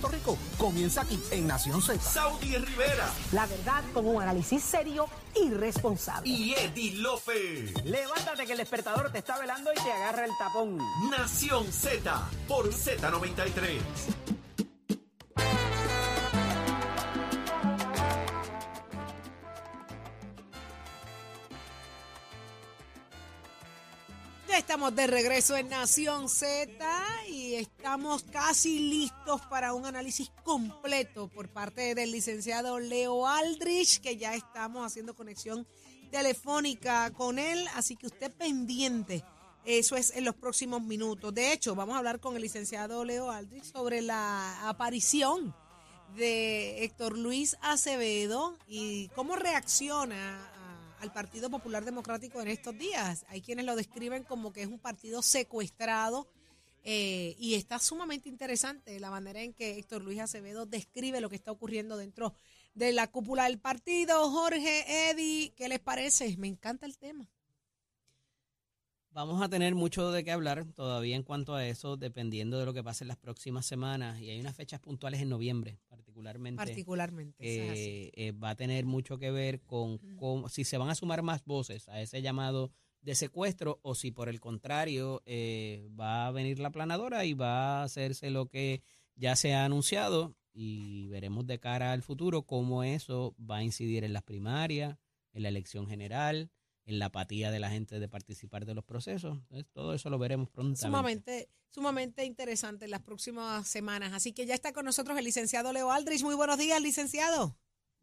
Puerto Rico comienza aquí en Nación Z. Saudi Rivera La verdad con un análisis serio y responsable. y Eddie Lofe. Levántate que el despertador te está velando y te agarra el tapón. Nación Z por Z93. Ya estamos de regreso en Nación Z y estamos casi listos para un análisis completo por parte del licenciado Leo Aldrich, que ya estamos haciendo conexión telefónica con él, así que usted pendiente. Eso es en los próximos minutos. De hecho, vamos a hablar con el licenciado Leo Aldrich sobre la aparición de Héctor Luis Acevedo y cómo reacciona a- al Partido Popular Democrático en estos días. Hay quienes lo describen como que es un partido secuestrado eh, y está sumamente interesante la manera en que Héctor Luis Acevedo describe lo que está ocurriendo dentro de la cúpula del partido. Jorge, Eddie, ¿qué les parece? Me encanta el tema. Vamos a tener mucho de qué hablar todavía en cuanto a eso, dependiendo de lo que pase en las próximas semanas. Y hay unas fechas puntuales en noviembre, particularmente, Particularmente. eh, va a tener mucho que ver con, cómo- si se van a sumar más voces a ese llamado de secuestro o si por el contrario eh, va a venir la planadora y va a hacerse lo que ya se ha anunciado y veremos de cara al futuro cómo eso va a incidir en las primarias, en la elección general, en la apatía de la gente de participar de los procesos. Entonces, todo eso lo veremos prontamente. Sumamente, sumamente interesante en las próximas semanas. Así que ya está con nosotros el licenciado Leo Aldrich. Muy buenos días, licenciado.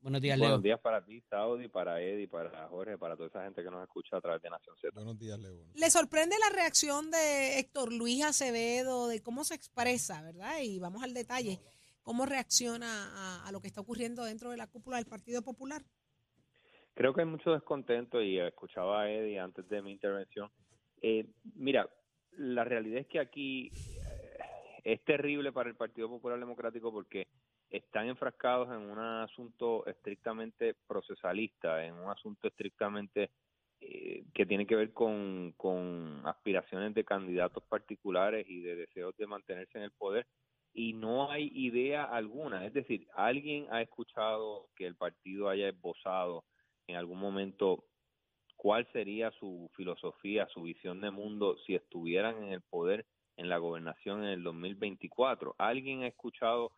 Buenos días, Leo. Buenos días para ti, Saudi, para Eddie, para Jorge, para toda esa gente que nos escucha a través de Nación Z. Buenos días, Leo. ¿Le sorprende la reacción de Héctor Luis Acevedo, de cómo se expresa, verdad? Y vamos al detalle. ¿Cómo reacciona a, a lo que está ocurriendo dentro de la cúpula del Partido Popular? Creo que hay mucho descontento y escuchaba a Eddie antes de mi intervención. Eh, mira, la realidad es que aquí eh, es terrible para el Partido Popular Democrático porque están enfrascados en un asunto estrictamente procesalista, en un asunto estrictamente eh, que tiene que ver con, con aspiraciones de candidatos particulares y de deseos de mantenerse en el poder y no hay idea alguna. Es decir, alguien ha escuchado que el partido haya esbozado en algún momento cuál sería su filosofía, su visión de mundo si estuvieran en el poder en la gobernación en el 2024. ¿Alguien ha escuchado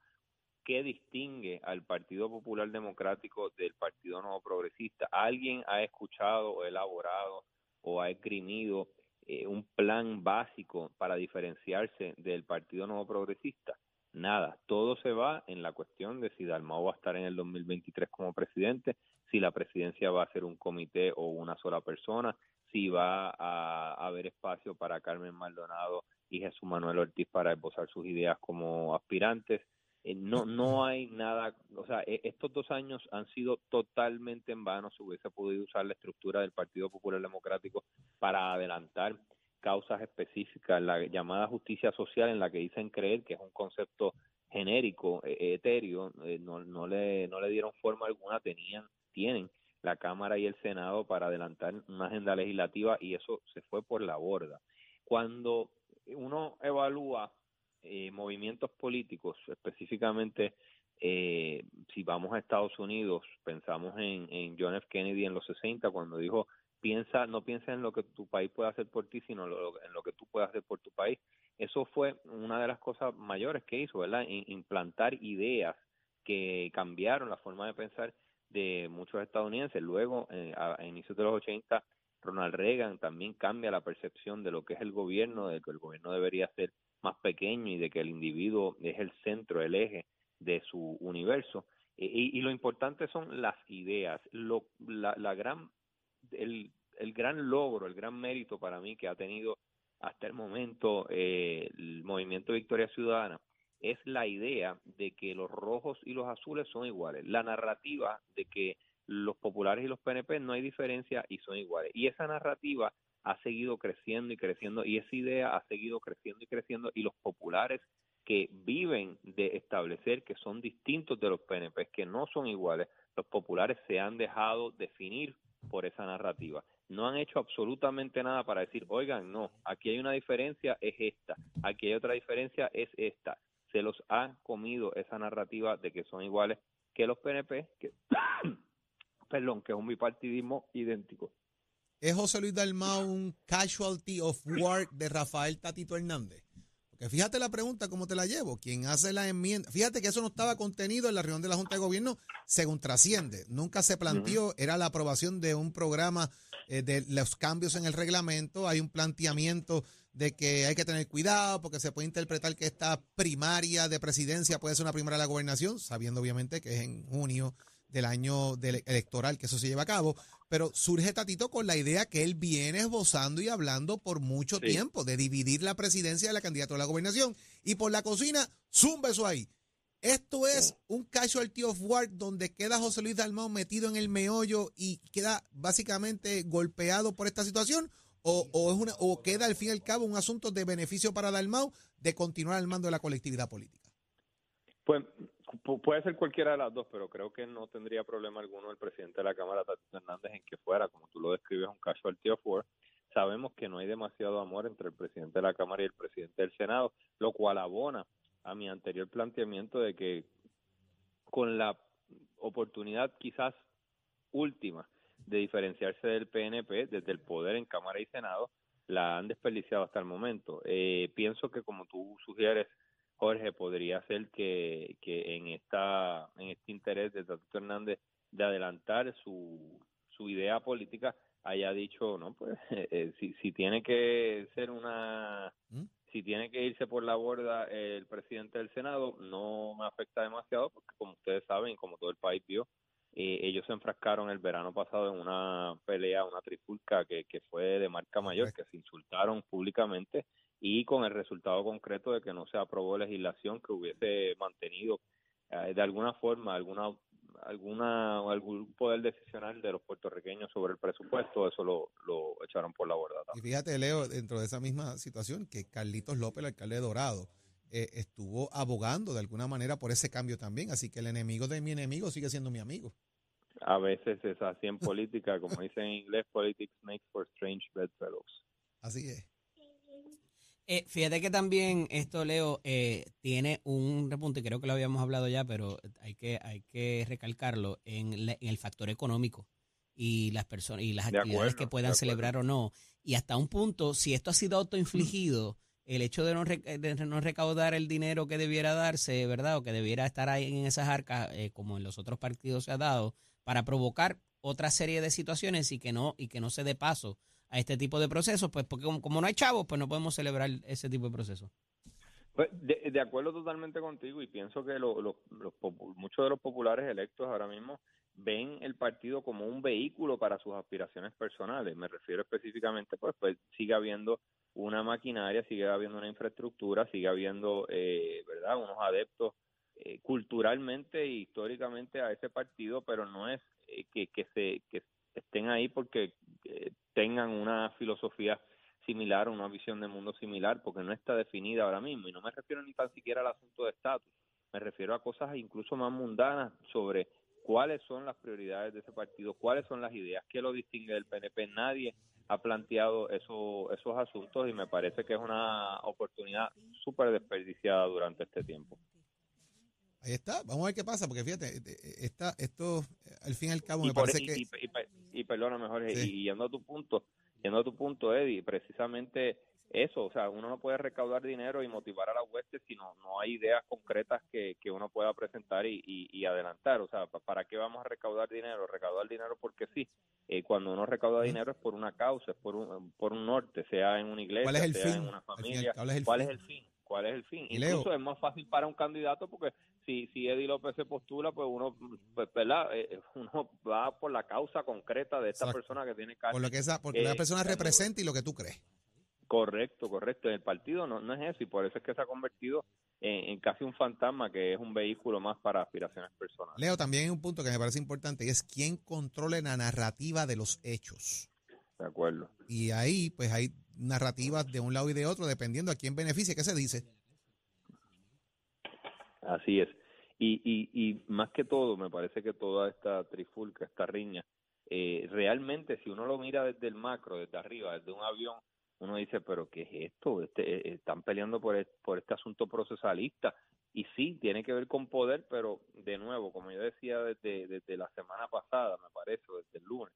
qué distingue al Partido Popular Democrático del Partido Nuevo Progresista? ¿Alguien ha escuchado o elaborado o ha esgrimido eh, un plan básico para diferenciarse del Partido Nuevo Progresista? Nada, todo se va en la cuestión de si Dalmau va a estar en el 2023 como presidente, si la presidencia va a ser un comité o una sola persona, si va a, haber espacio para Carmen Maldonado y Jesús Manuel Ortiz para esbozar sus ideas como aspirantes. Eh, no, no hay nada, o sea, e- estos dos años han sido totalmente en vano. Se hubiese podido usar la estructura del Partido Popular Democrático para adelantar causas específicas, la llamada justicia social en la que dicen creer que es un concepto genérico, eh, etéreo, no, no, le, no le dieron forma alguna, tenían, tienen la Cámara y el Senado para adelantar una agenda legislativa y eso se fue por la borda. Cuando uno evalúa eh, movimientos políticos, específicamente eh, si vamos a Estados Unidos, pensamos en, John F. Kennedy en los 60 cuando dijo piensa, no piensa en lo que tu país puede hacer por ti, sino lo- en lo que tú puedes hacer por tu país. Eso fue una de las cosas mayores que hizo, ¿verdad? Implantar ideas que cambiaron la forma de pensar de muchos estadounidenses. Luego, eh, a, a inicios de los 80, Ronald Reagan también cambia la percepción de lo que es el gobierno, de que el gobierno debería ser más pequeño y de que el individuo es el centro, el eje de su universo. Y, y- lo importante son las ideas. Lo, la, la gran el, el gran logro, el gran mérito para mí que ha tenido hasta el momento eh, el movimiento Victoria Ciudadana es la idea de que los rojos y los azules son iguales, la narrativa de que los populares y los PNP no hay diferencia y son iguales. Y esa narrativa ha seguido creciendo y creciendo y esa idea ha seguido creciendo y creciendo y los populares que viven de establecer que son distintos de los PNP, que no son iguales, los populares se han dejado definir por esa narrativa. No han hecho absolutamente nada para decir, oigan, no, aquí hay una diferencia, es esta, aquí hay otra diferencia, es esta. se los ha comido esa narrativa de que son iguales que los PNP, que, perdón, que es un bipartidismo idéntico. ¿Es José Luis Dalmau un casualty of war de Rafael Tatito Hernández? Porque fíjate la pregunta, cómo te la llevo. Quien hace la enmienda, fíjate que eso no estaba contenido en la reunión de la Junta de Gobierno, según trasciende. Nunca se planteó, era la aprobación de un programa eh, de los cambios en el reglamento. Hay un planteamiento de que hay que tener cuidado porque se puede interpretar que esta primaria de presidencia puede ser una primaria de la gobernación, sabiendo obviamente que es en junio del año electoral que eso se lleva a cabo, pero surge Tatito con la idea que él viene esbozando y hablando por mucho tiempo de dividir la presidencia de la candidatura a la gobernación y por la cocina, zumba eso ahí. Esto es un casualty of war donde queda José Luis Dalmau metido en el meollo y queda básicamente golpeado por esta situación o, o, es una, o queda al fin y al cabo un asunto de beneficio para Dalmau de continuar al mando de la colectividad política. Pues puede ser cualquiera de las dos, pero creo que no tendría problema alguno el presidente de la Cámara, Tatito Hernández, en que fuera, como tú lo describes, un casualty of war. Sabemos que no hay demasiado amor entre el presidente de la Cámara y el presidente del Senado, lo cual abona a mi anterior planteamiento de que con la oportunidad quizás última de diferenciarse del PNP desde el poder en Cámara y Senado, la han desperdiciado hasta el momento. Eh, pienso que como tú sugieres, Jorge, podría ser que, que en esta en este interés de Tato Hernández de adelantar su, su idea política haya dicho, no, pues eh, si, si tiene que ser una ¿Mm? si tiene que irse por la borda el presidente del Senado, no me afecta demasiado porque como ustedes saben, como todo el país vio, eh, ellos se enfrascaron el verano pasado en una pelea, una trifulca que, que fue de marca mayor, que se insultaron públicamente y con el resultado concreto de que no se aprobó legislación que hubiese mantenido eh, de alguna forma alguna alguna algún poder decisional de los puertorriqueños sobre el presupuesto, eso lo, lo echaron por la borda. Y fíjate, Leo, dentro de esa misma situación, que Carlitos López, el alcalde de Dorado, eh, estuvo abogando de alguna manera por ese cambio también, así que el enemigo de mi enemigo sigue siendo mi amigo. A veces es así en política, como dicen en inglés, politics makes for strange bedfellows. Así es. Eh, fíjate que también esto, Leo, eh, tiene un repunte, creo que lo habíamos hablado ya, pero hay que, hay que recalcarlo en, el factor económico y las personas y las actividades que puedan celebrar o no. Y hasta un punto, si esto ha sido autoinfligido, el hecho de no, de no recaudar el dinero que debiera darse, ¿verdad? O que debiera estar ahí en esas arcas, eh, como en los otros partidos se ha dado, para provocar otra serie de situaciones y que no, y que no se dé paso a este tipo de procesos, pues porque como, no hay chavos, pues no podemos celebrar ese tipo de procesos. Pues de, acuerdo totalmente contigo y pienso que lo, muchos de los populares electos ahora mismo ven el partido como un vehículo para sus aspiraciones personales. Me refiero específicamente, pues, pues sigue habiendo una maquinaria, sigue habiendo una infraestructura, sigue habiendo, eh, ¿verdad?, unos adeptos eh, culturalmente e históricamente a ese partido, pero no es eh, que, que, se, que estén ahí porque eh, tengan una filosofía similar, una visión de mundo similar, porque no está definida ahora mismo. Y no me refiero ni tan siquiera al asunto de estatus, me refiero a cosas incluso más mundanas sobre cuáles son las prioridades de ese partido, cuáles son las ideas, qué lo distingue del PNP. Nadie ha planteado eso, esos asuntos y me parece que es una oportunidad súper desperdiciada durante este tiempo. Ahí está, vamos a ver qué pasa, porque fíjate, esta, esto al fin y al cabo me parece que... Y, perdona mejor, y yendo a tu punto, yendo a tu punto, Eddie, precisamente eso, o sea, uno no puede recaudar dinero y motivar a la hueste si no, no hay ideas concretas que, que uno pueda presentar y, y, adelantar, o sea, ¿para qué vamos a recaudar dinero? Recaudar dinero porque sí, eh, cuando uno recauda dinero es por una causa, es por un, por un norte, sea en una iglesia, sea en una familia, ¿cuál es el fin? ¿Cuál es el fin? Incluso es más fácil para un candidato porque si, si Eddie López se postula, pues uno, pues, ¿verdad? Eh, eh, uno va por la causa concreta de esta persona que tiene Por lo que esa, porque la persona representa y lo que tú crees. Correcto, correcto. En el partido no, no es eso y por eso es que se ha convertido en, casi un fantasma que es un vehículo más para aspiraciones personales. Leo, también hay un punto que me parece importante y es quién controle la narrativa de los hechos. De acuerdo. Y ahí, pues hay narrativas de un lado y de otro dependiendo a quién beneficia, qué se dice. Así es. Y, y, y más que todo, me parece que toda esta trifulca, esta riña, eh, realmente si uno lo mira desde el macro, desde arriba, desde un avión, uno dice, pero ¿qué es esto? Este, eh, están peleando por, por este asunto procesalista. Y sí, tiene que ver con poder, pero de nuevo, como yo decía desde, desde la semana pasada, me parece, desde el lunes,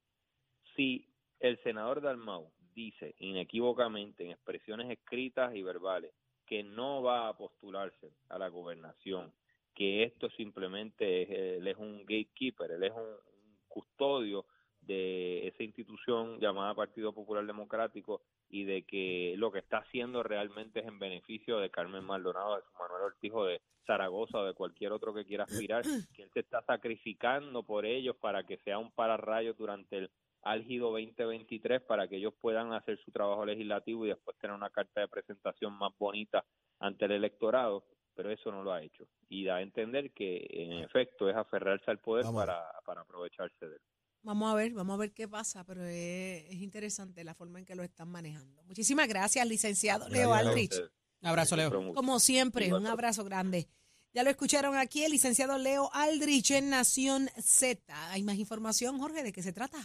si el senador Dalmau dice inequívocamente en expresiones escritas y verbales que no va a postularse a la gobernación, que esto simplemente es, es un gatekeeper, él es un, custodio de esa institución llamada Partido Popular Democrático y de que lo que está haciendo realmente es en beneficio de Carmen Maldonado, de Manuel Ortijo, de Zaragoza o de cualquier otro que quiera aspirar, que él se está sacrificando por ellos para que sea un pararrayo durante el álgido 2023 para que ellos puedan hacer su trabajo legislativo y después tener una carta de presentación más bonita ante el electorado, pero eso no lo ha hecho. Y da a entender que en efecto es aferrarse al poder para, para aprovecharse de él. Vamos a ver, vamos a ver qué pasa, pero es, es interesante la forma en que lo están manejando. Muchísimas gracias, licenciado Leo Gracias Aldrich. Un abrazo, Leo. Como siempre, un abrazo grande. Ya lo escucharon aquí, el licenciado Leo Aldrich en Nación Z. ¿Hay más información, Jorge? ¿De qué se trata?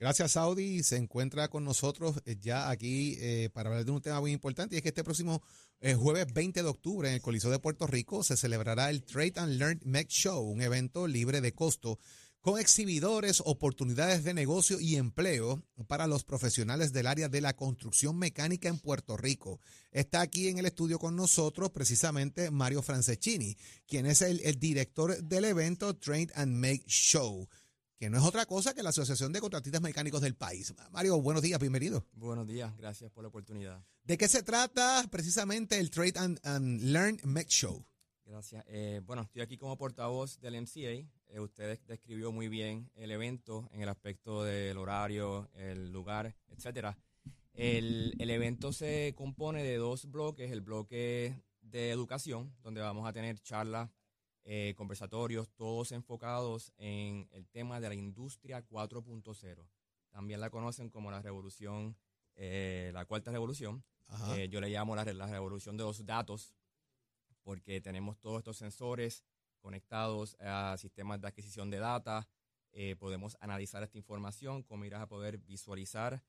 Gracias, Saudi. Se encuentra con nosotros eh, ya aquí eh, para hablar de un tema muy importante y es que este próximo eh, jueves 20 de octubre en el Coliseo de Puerto Rico se celebrará el Trade and Learn Make Show, un evento libre de costo con exhibidores, oportunidades de negocio y empleo para los profesionales del área de la construcción mecánica en Puerto Rico. Está aquí en el estudio con nosotros precisamente Mario Franceschini, quien es el director del evento Trade and Make Show que no es otra cosa que la Asociación de Contratistas Mecánicos del país. Mario, buenos días, bienvenido. Buenos días, gracias por la oportunidad. ¿De qué se trata precisamente el Trade and, and Learn Make Show? Gracias. Eh, bueno, estoy aquí como portavoz del MCA. Eh, usted describió muy bien el evento en el aspecto del horario, el lugar, etcétera. El, el evento se compone de dos bloques. El bloque de educación, donde vamos a tener charlas, eh, conversatorios, todos enfocados en el tema de la industria 4.0. También la conocen como la revolución, eh, la cuarta revolución. Eh, yo le llamo la, la revolución de los datos, porque tenemos todos estos sensores conectados a sistemas de adquisición de data. eh, podemos analizar esta información con miras a poder visualizar,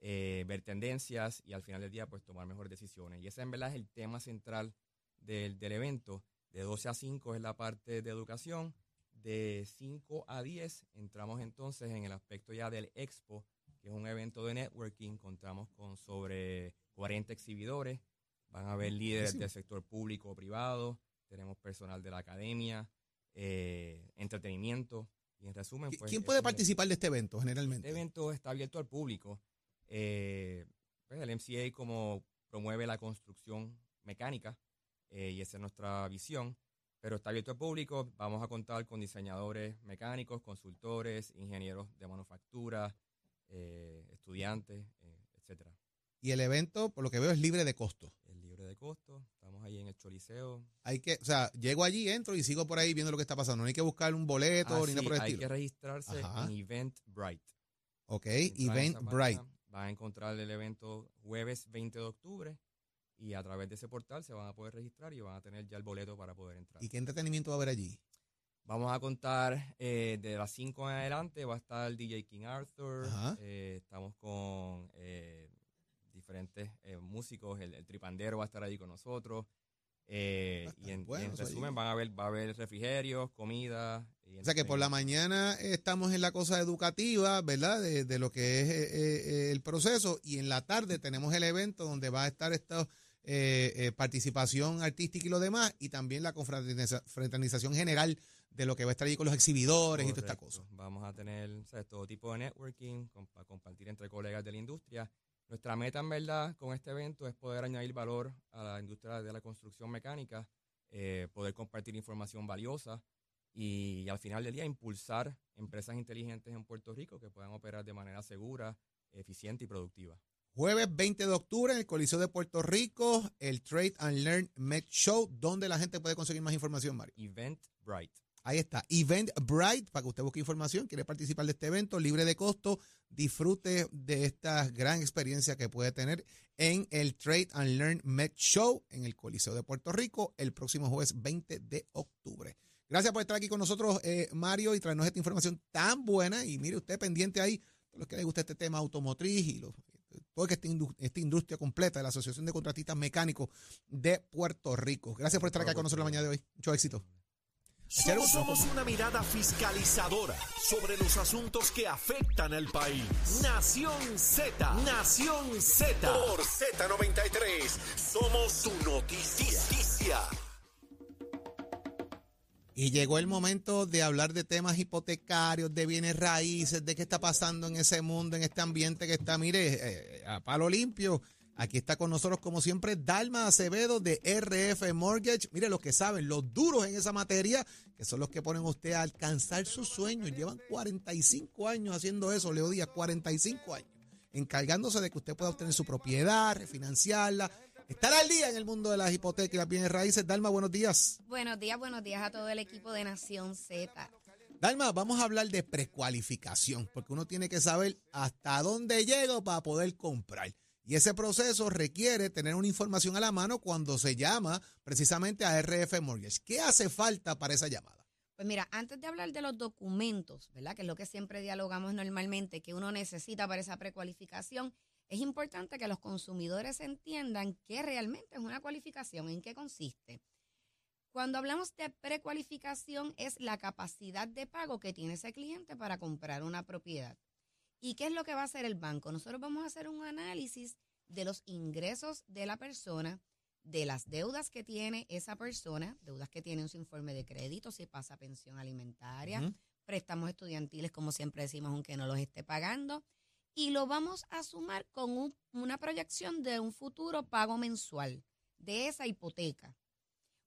eh, ver tendencias y al final del día pues tomar mejores decisiones. Y ese en verdad es el tema central del, del evento. De 12 a 5 es la parte de educación. De 5 a 10 entramos entonces en el aspecto ya del expo, que es un evento de networking. Contamos con sobre 40 exhibidores. Van a haber líderes Buenísimo. del sector público o privado. Tenemos personal de la academia, eh, entretenimiento. Y en resumen, ¿Qui- pues, ¿Quién puede participar de este evento generalmente? este evento está abierto al público. Eh, pues el MCA como promueve la construcción mecánica eh, y esa es nuestra visión, pero está abierto al público. Vamos a contar con diseñadores mecánicos, consultores, ingenieros de manufactura, eh, estudiantes, eh, etcétera. Y el evento, por lo que veo, es libre de costo. Es libre de costo. Estamos ahí en el Choliseo. Hay que, o sea, llego allí, entro y sigo por ahí viendo lo que está pasando. No hay que buscar un boleto Ah, ni nada sí, por el hay que estilo. registrarse Ajá. en Eventbrite. Ok, Entrar en Event esa Bright. página, Van a encontrar el evento jueves 20 de octubre y a través de ese portal se van a poder registrar y van a tener ya el boleto para poder entrar. ¿Y qué entretenimiento va a haber allí? Vamos a contar eh, de las 5 en adelante, va a estar el DJ King Arthur, eh, estamos con eh, diferentes eh, músicos, el, el tripandero va a estar ahí con nosotros. eh, Va a estar y en, y allí. resumen van a haber, va a haber refrigerios, comida. y O sea que por la mañana estamos en la cosa educativa, ¿verdad? De, de lo que es eh, eh, el proceso y en la tarde tenemos el evento donde va a estar esta eh, eh, participación artística y lo demás y también la confraterniza- fraternización general de lo que va a estar allí con los exhibidores y toda esta Correcto. cosa. Vamos a tener ¿sabes? todo tipo de networking com- para compartir entre colegas de la industria. Nuestra meta, en verdad, con este evento es poder añadir valor a la industria de la construcción mecánica, eh, poder compartir información valiosa y, al final del día impulsar empresas inteligentes en Puerto Rico que puedan operar de manera segura, eficiente y productiva. Jueves 20 de octubre en el Coliseo de Puerto Rico, el Trade and Learn Met Show, donde la gente puede conseguir más información, Mario. Eventbrite. Ahí está, Eventbrite, para que usted busque información, quiere participar de este evento libre de costo, disfrute de esta gran experiencia que puede tener en el Trade and Learn Met Show en el Coliseo de Puerto Rico el próximo jueves 20 de octubre. Gracias por estar aquí con nosotros, eh, Mario, y traernos esta información tan buena. Y mire usted pendiente ahí, los que les gusta este tema automotriz y los, toda esta, esta industria completa de la Asociación de Contratistas Mecánicos de Puerto Rico. Gracias por estar acá con nosotros la mañana de hoy. Mucho éxito. Somos, somos una mirada fiscalizadora sobre los asuntos que afectan al país. Nación Z, Nación Z. Por Z93, somos su noticia. Y llegó el momento de hablar de temas hipotecarios, de bienes raíces, de qué está pasando en ese mundo, en este ambiente que está, mire, eh, a palo limpio. Aquí está con nosotros, como siempre, Dalma Acevedo de RF Mortgage. Mire, los que saben, los duros en esa materia, que son los que ponen usted a alcanzar sus sueños. Llevan 45 años haciendo eso, Leo Díaz, 45 años. Encargándose de que usted pueda obtener su propiedad, refinanciarla, estar al día en el mundo de las hipotecas y las bienes raíces. Dalma, buenos días. Buenos días, buenos días a todo el equipo de Nación Z. Dalma, vamos a hablar de precualificación, porque uno tiene que saber hasta dónde llego para poder comprar. Y ese proceso requiere tener una información a la mano cuando se llama precisamente a RF Mortgage. ¿Qué hace falta para esa llamada? Pues mira, antes de hablar de los documentos, ¿verdad? Que es lo que siempre dialogamos normalmente, que uno necesita para esa precualificación, es importante que los consumidores entiendan qué realmente es una cualificación, en qué consiste. Cuando hablamos de precualificación es la capacidad de pago que tiene ese cliente para comprar una propiedad. ¿Y qué es lo que va a hacer el banco? Nosotros vamos a hacer un análisis de los ingresos de la persona, de las deudas que tiene esa persona, deudas que tiene en su informe de crédito, si pasa pensión alimentaria, préstamos estudiantiles, como siempre decimos, aunque no los esté pagando, y lo vamos a sumar con un- una proyección de un futuro pago mensual de esa hipoteca.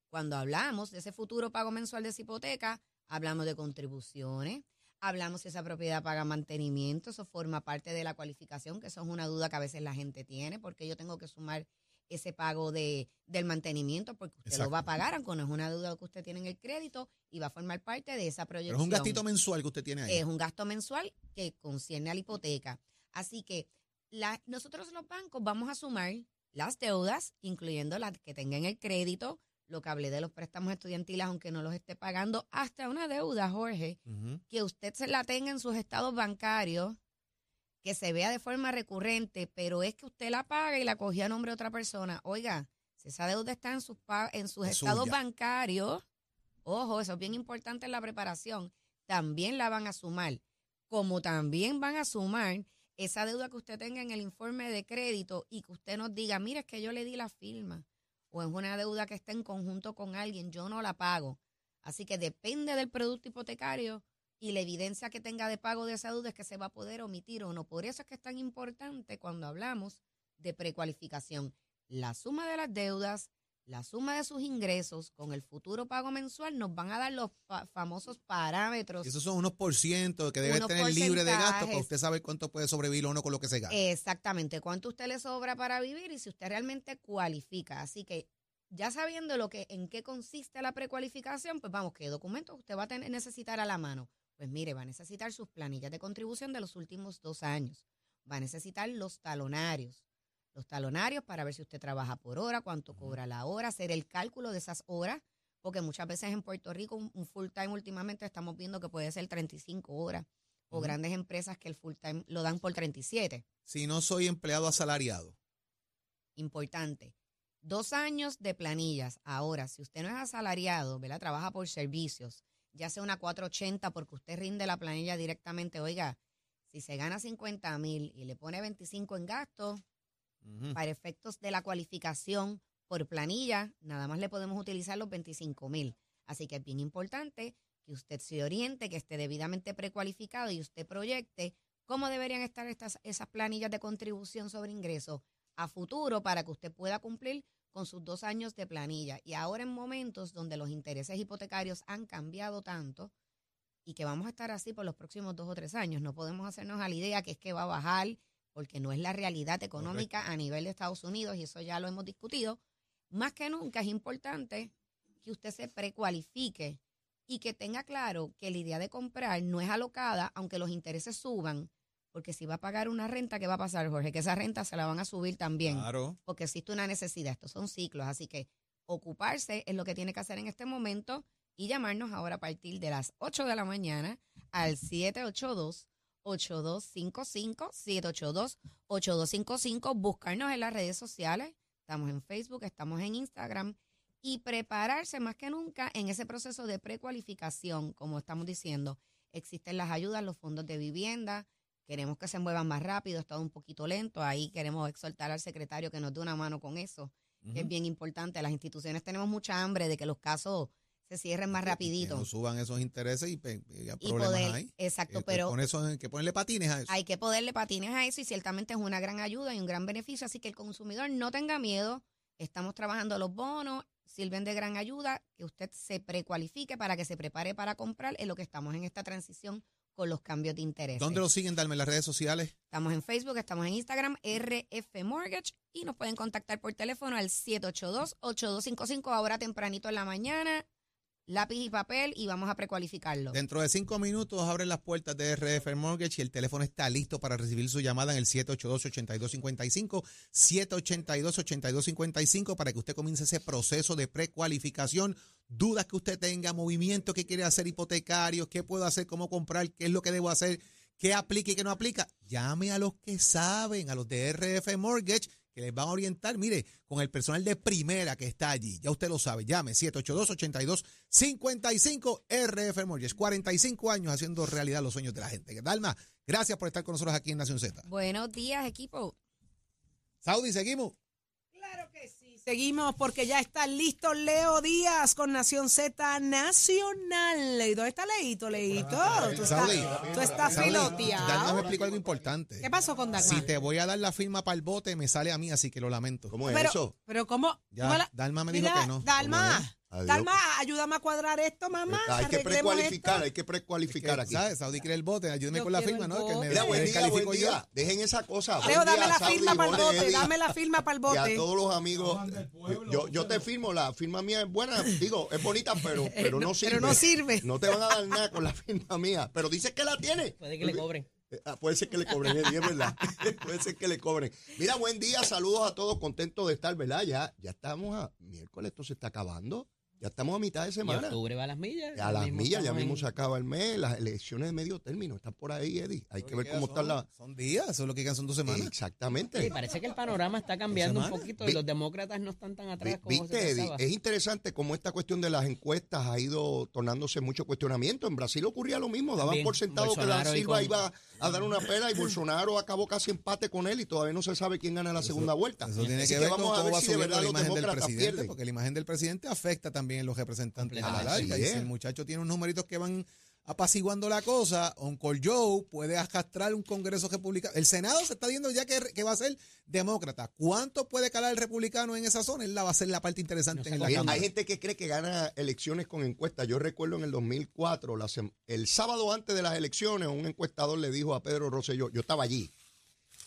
Cuando hablamos de ese futuro pago mensual de esa hipoteca, hablamos de contribuciones, hablamos si esa propiedad paga mantenimiento, eso forma parte de la cualificación, que eso es una duda que a veces la gente tiene, porque yo tengo que sumar ese pago de, del mantenimiento, porque usted lo va a pagar, aunque no es una duda que usted tiene en el crédito, y va a formar parte de esa Pero proyección. es un gastito mensual que usted tiene ahí. Es un gasto mensual que concierne a la hipoteca. Así que la- nosotros los bancos vamos a sumar las deudas, incluyendo las que tengan el crédito, lo que hablé de los préstamos estudiantiles, aunque no los esté pagando, hasta una deuda, Jorge, que usted se la tenga en sus estados bancarios, que se vea de forma recurrente, pero es que usted la paga y la cogió a nombre de otra persona. Oiga, si esa deuda está en sus, en sus Es estados suya. bancarios, ojo, eso es bien importante en la preparación, también la van a sumar, como también van a sumar esa deuda que usted tenga en el informe de crédito y que usted nos diga, mire, es que yo le di la firma, o es una deuda que está en conjunto con alguien, yo no la pago. Así que depende del producto hipotecario y la evidencia que tenga de pago de esa deuda es que se va a poder omitir o no. Por eso es que es tan importante cuando hablamos de precualificación. La suma de las deudas, la suma de sus ingresos con el futuro pago mensual nos van a dar los fa- famosos parámetros. Esos son unos por ciento que debe tener libre de gasto para usted saber cuánto puede sobrevivir o no con lo que se gasta. Exactamente, cuánto usted le sobra para vivir y si usted realmente cualifica. Así que ya sabiendo lo que en qué consiste la precualificación, pues vamos, qué documentos usted va a tener, necesitar a la mano. Pues mire, va a necesitar sus planillas de contribución de los últimos dos años. Va a necesitar los talonarios. Los talonarios para ver si usted trabaja por hora, cuánto cobra la hora, hacer el cálculo de esas horas, porque muchas veces en Puerto Rico un, un full time últimamente estamos viendo que puede ser 35 horas o grandes empresas que el full time lo dan por 37 Si no soy empleado asalariado. importante. Dos años de planillas. Ahora, si usted no es asalariado, ¿verdad? Trabaja por servicios, ya sea una 480 porque usted rinde la planilla directamente. Oiga, si se gana 50 mil y le pone 25 en gastos, Para efectos de la cualificación por planilla, nada más le podemos utilizar los 25 mil. Así que es bien importante que usted se oriente, que esté debidamente precualificado y usted proyecte cómo deberían estar estas, esas planillas de contribución sobre ingresos a futuro para que usted pueda cumplir con sus dos años de planilla. Y ahora en momentos donde los intereses hipotecarios han cambiado tanto y que vamos a estar así por los próximos dos o tres años, no podemos hacernos a la idea que es que va a bajar porque no es la realidad económica a nivel de Estados Unidos y eso ya lo hemos discutido. Más que nunca es importante que usted se precualifique y que tenga claro que la idea de comprar no es alocada, aunque los intereses suban, porque si va a pagar una renta, ¿qué va a pasar, Jorge? Que esa renta se la van a subir también, Claro. porque existe una necesidad. Estos son ciclos, así que ocuparse es lo que tiene que hacer en este momento y llamarnos ahora a partir de las 8 de la mañana al 782 782-8255, 782-8255, buscarnos en las redes sociales, estamos en Facebook, estamos en Instagram. Y prepararse más que nunca en ese proceso de precualificación, como estamos diciendo. Existen las ayudas, los fondos de vivienda, queremos que se muevan más rápido, está un poquito lento, ahí queremos exhortar al secretario que nos dé una mano con eso, que es bien importante. Las instituciones tenemos mucha hambre de que los casos se cierren más rapidito. Que no suban esos intereses y, pe- y Y problemas poder- ahí. exacto, Que- que pero- pone eso- que ponerle patines a eso. Hay que poderle patines a eso y ciertamente es una gran ayuda y un gran beneficio. Así que el consumidor no tenga miedo. Estamos trabajando los bonos, sirven de gran ayuda, que usted se precualifique para que se prepare para comprar en lo que estamos en esta transición con los cambios de interés. ¿Dónde lo siguen? Darme en las redes sociales. Estamos en Facebook, estamos en Instagram, RF Mortgage, y nos pueden contactar por teléfono al 782-8255, ahora tempranito en la mañana, lápiz y papel, y vamos a precualificarlo. Dentro de cinco minutos abren las puertas de RF Mortgage y el teléfono está listo para recibir su llamada en el 782-8255, 782-8255 para que usted comience ese proceso de precualificación. Dudas que usted tenga, movimientos que quiere hacer hipotecarios, qué puedo hacer, cómo comprar, qué es lo que debo hacer, qué aplica y qué no aplica. Llame a los que saben, a los de RF Mortgage, que les van a orientar, mire, con el personal de primera que está allí. Ya usted lo sabe, llame 782-8255 RF Mortgage. 45 años haciendo realidad los sueños de la gente. Dalma, gracias por estar con nosotros aquí en Nación Z. Buenos días, equipo. Saudi, seguimos. Claro que sí. Seguimos porque ya está listo Leo Díaz con Nación Z Nacional. ¿Y dónde está Leito, Leito? Tú estás, tú estás Dalma me explicó algo importante. ¿Qué pasó con Dalma? Si te voy a dar la firma para el bote, me sale a mí, así que lo lamento. ¿Cómo es pero, eso? pero ¿cómo? Ya, ¿Cómo la- Dalma me dijo Mira, que no. Dalma, ¿Cómo es? Adiós. Dalma, ayúdame a cuadrar esto, mamá. hay que precualificar, esto. hay que precualificar aquí. ¿Sabes? Saudi quiere el bote, ayúdeme Yo con la firma, ¿no? Que me, buen día, buen día. Dejen esa cosa. Leo, dame día, la Saudi, firma para el bote, dame la firma para el Y a bote. todos los amigos. Yo, yo te firmo, la firma mía es buena, digo, es bonita, pero, pero no no, sirve. pero no sirve. No te van a dar nada con la firma mía. Pero dices que la tiene. Puede que le cobren. Eh, ah, puede ser que le cobren, es verdad. puede ser que le cobren. Mira, buen día, saludos a todos, contentos de estar, ¿verdad? Ya, ya estamos a miércoles, esto se está acabando. Ya estamos a mitad de Y semana. octubre va a las millas. A las millas, ya mismo en- se acaba el mes, las elecciones de medio término están por ahí, Eddie. Hay que ver cómo son, están las... Son días, eso es lo que quedan, son dos semanas. Exactamente. Sí, parece que el panorama está cambiando un poquito y los demócratas no están tan atrás como Viste, se Eddie, es interesante cómo esta cuestión de las encuestas ha ido tornándose mucho cuestionamiento. En Brasil ocurría lo mismo, daban También, por sentado que la y Silva con- iba a dar una pela y Bolsonaro acabó casi empate con él y todavía no se sabe quién gana la segunda vuelta. Eso tiene Así que ver con vamos a cómo ver va si de subiendo verdad la imagen del presidente, pierden. porque la imagen del presidente afecta también a los representantes a la larga. Y si el muchacho tiene unos numeritos que van apaciguando la cosa, Uncle Joe puede arrastrar un Congreso republicano. El Senado se está viendo ya que, que va a ser demócrata. ¿Cuánto puede calar el republicano en esa zona? Él la va a ser la parte interesante No sé en la Cámara. hay gente que cree que gana elecciones con encuestas. Yo recuerdo en el 2004, la el sábado antes de las elecciones, un encuestador le dijo a Pedro Rosselló, yo estaba allí,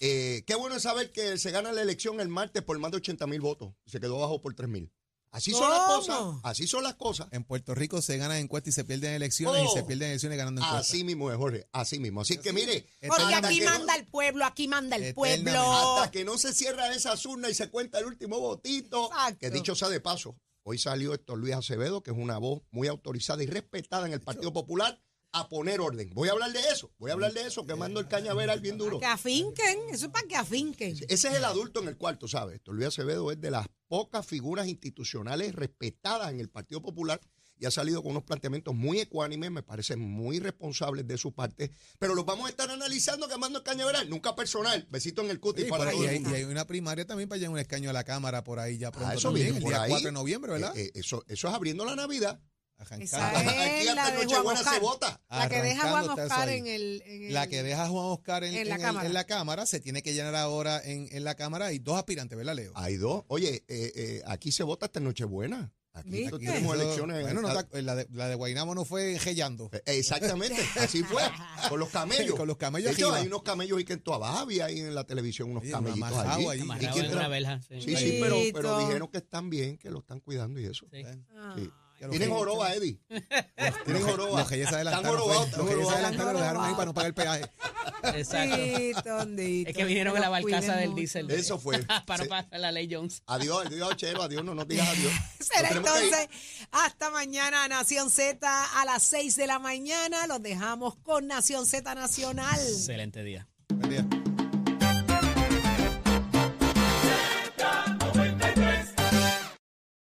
eh, qué bueno es saber que se gana la elección el martes por más de 80 mil votos. Se quedó bajo por 3 mil. Así son las cosas. Así son las cosas. En Puerto Rico se ganan encuestas y se pierden elecciones y Oh. se pierden elecciones ganando encuestas. Así mismo es, Jorge. Así mismo. Así que mire, Porque aquí que no- manda el pueblo, aquí manda el pueblo. hasta que no se cierra esa urna y se cuenta el último votito, Exacto. que dicho sea de paso, hoy salió Héctor Luis Acevedo, que es una voz muy autorizada y respetada en el Partido Popular, a poner orden. Voy a hablar de eso, voy a hablar de eso, quemando el cañaveral bien duro. Que afinquen, eso es para que afinquen. Ese es el adulto en el cuarto, ¿sabes? Héctor Luis Acevedo es de las pocas figuras institucionales respetadas en el Partido Popular y ha salido con unos planteamientos muy ecuánimes, me parecen muy responsables de su parte, pero los vamos a estar analizando quemando el cañaveral, nunca personal. Besito en el cutis Sí, para por ahí todo el hay- mundo. y hay una primaria también para llegar un escaño a la Cámara por ahí ya pronto Ah, eso también, viene el día ahí. 4 de noviembre, ¿verdad? Eh, eh, eso, eso es abriendo la Navidad. Arrancando. Esa Aquí es la hasta de Juan Nochebuena se vota. La que deja Juan Arrancando está eso Oscar ahí. en el, en el- La que deja Juan Oscar en, en la en el- Cámara. en la Cámara se tiene que llenar ahora en, en la Cámara. Hay dos aspirantes, ¿verdad, Leo? Hay dos. Oye, eh, eh, aquí se vota hasta Nochebuena. Aquí ¿Viste? tenemos Eso- elecciones. Bueno, no ah, te- la, de, la de Guaynabo no fue gellando. eh, Exactamente, así fue, con los camellos. Con los camellos De hecho, arriba. hay unos camellos y que en Tuabá había ahí en la televisión unos Oye, camellitos amarrado allí. allí. ¿Y Amarrado quién en tra- una verja. sí. Sí, sí, pero, pero Bendito. dijeron que están bien, que lo están cuidando y eso. Sí. Los Tienen joroba, Eddie. Tienen Los, joroba. los reyes se Están adelantaron. jorobados, Los reyes se jorobados. adelantaron lo dejaron ahí para no pagar el peaje. Exacto. Es que vinieron en la barcaza del diésel. Eso fue. para no pasar la ley Jones. Adiós, adiós, Chelo, adiós, no nos digas adiós. Será que entonces hasta mañana Nación Z a las 6 de la mañana. Los dejamos con Nación Z Nacional. Excelente día. Buen día.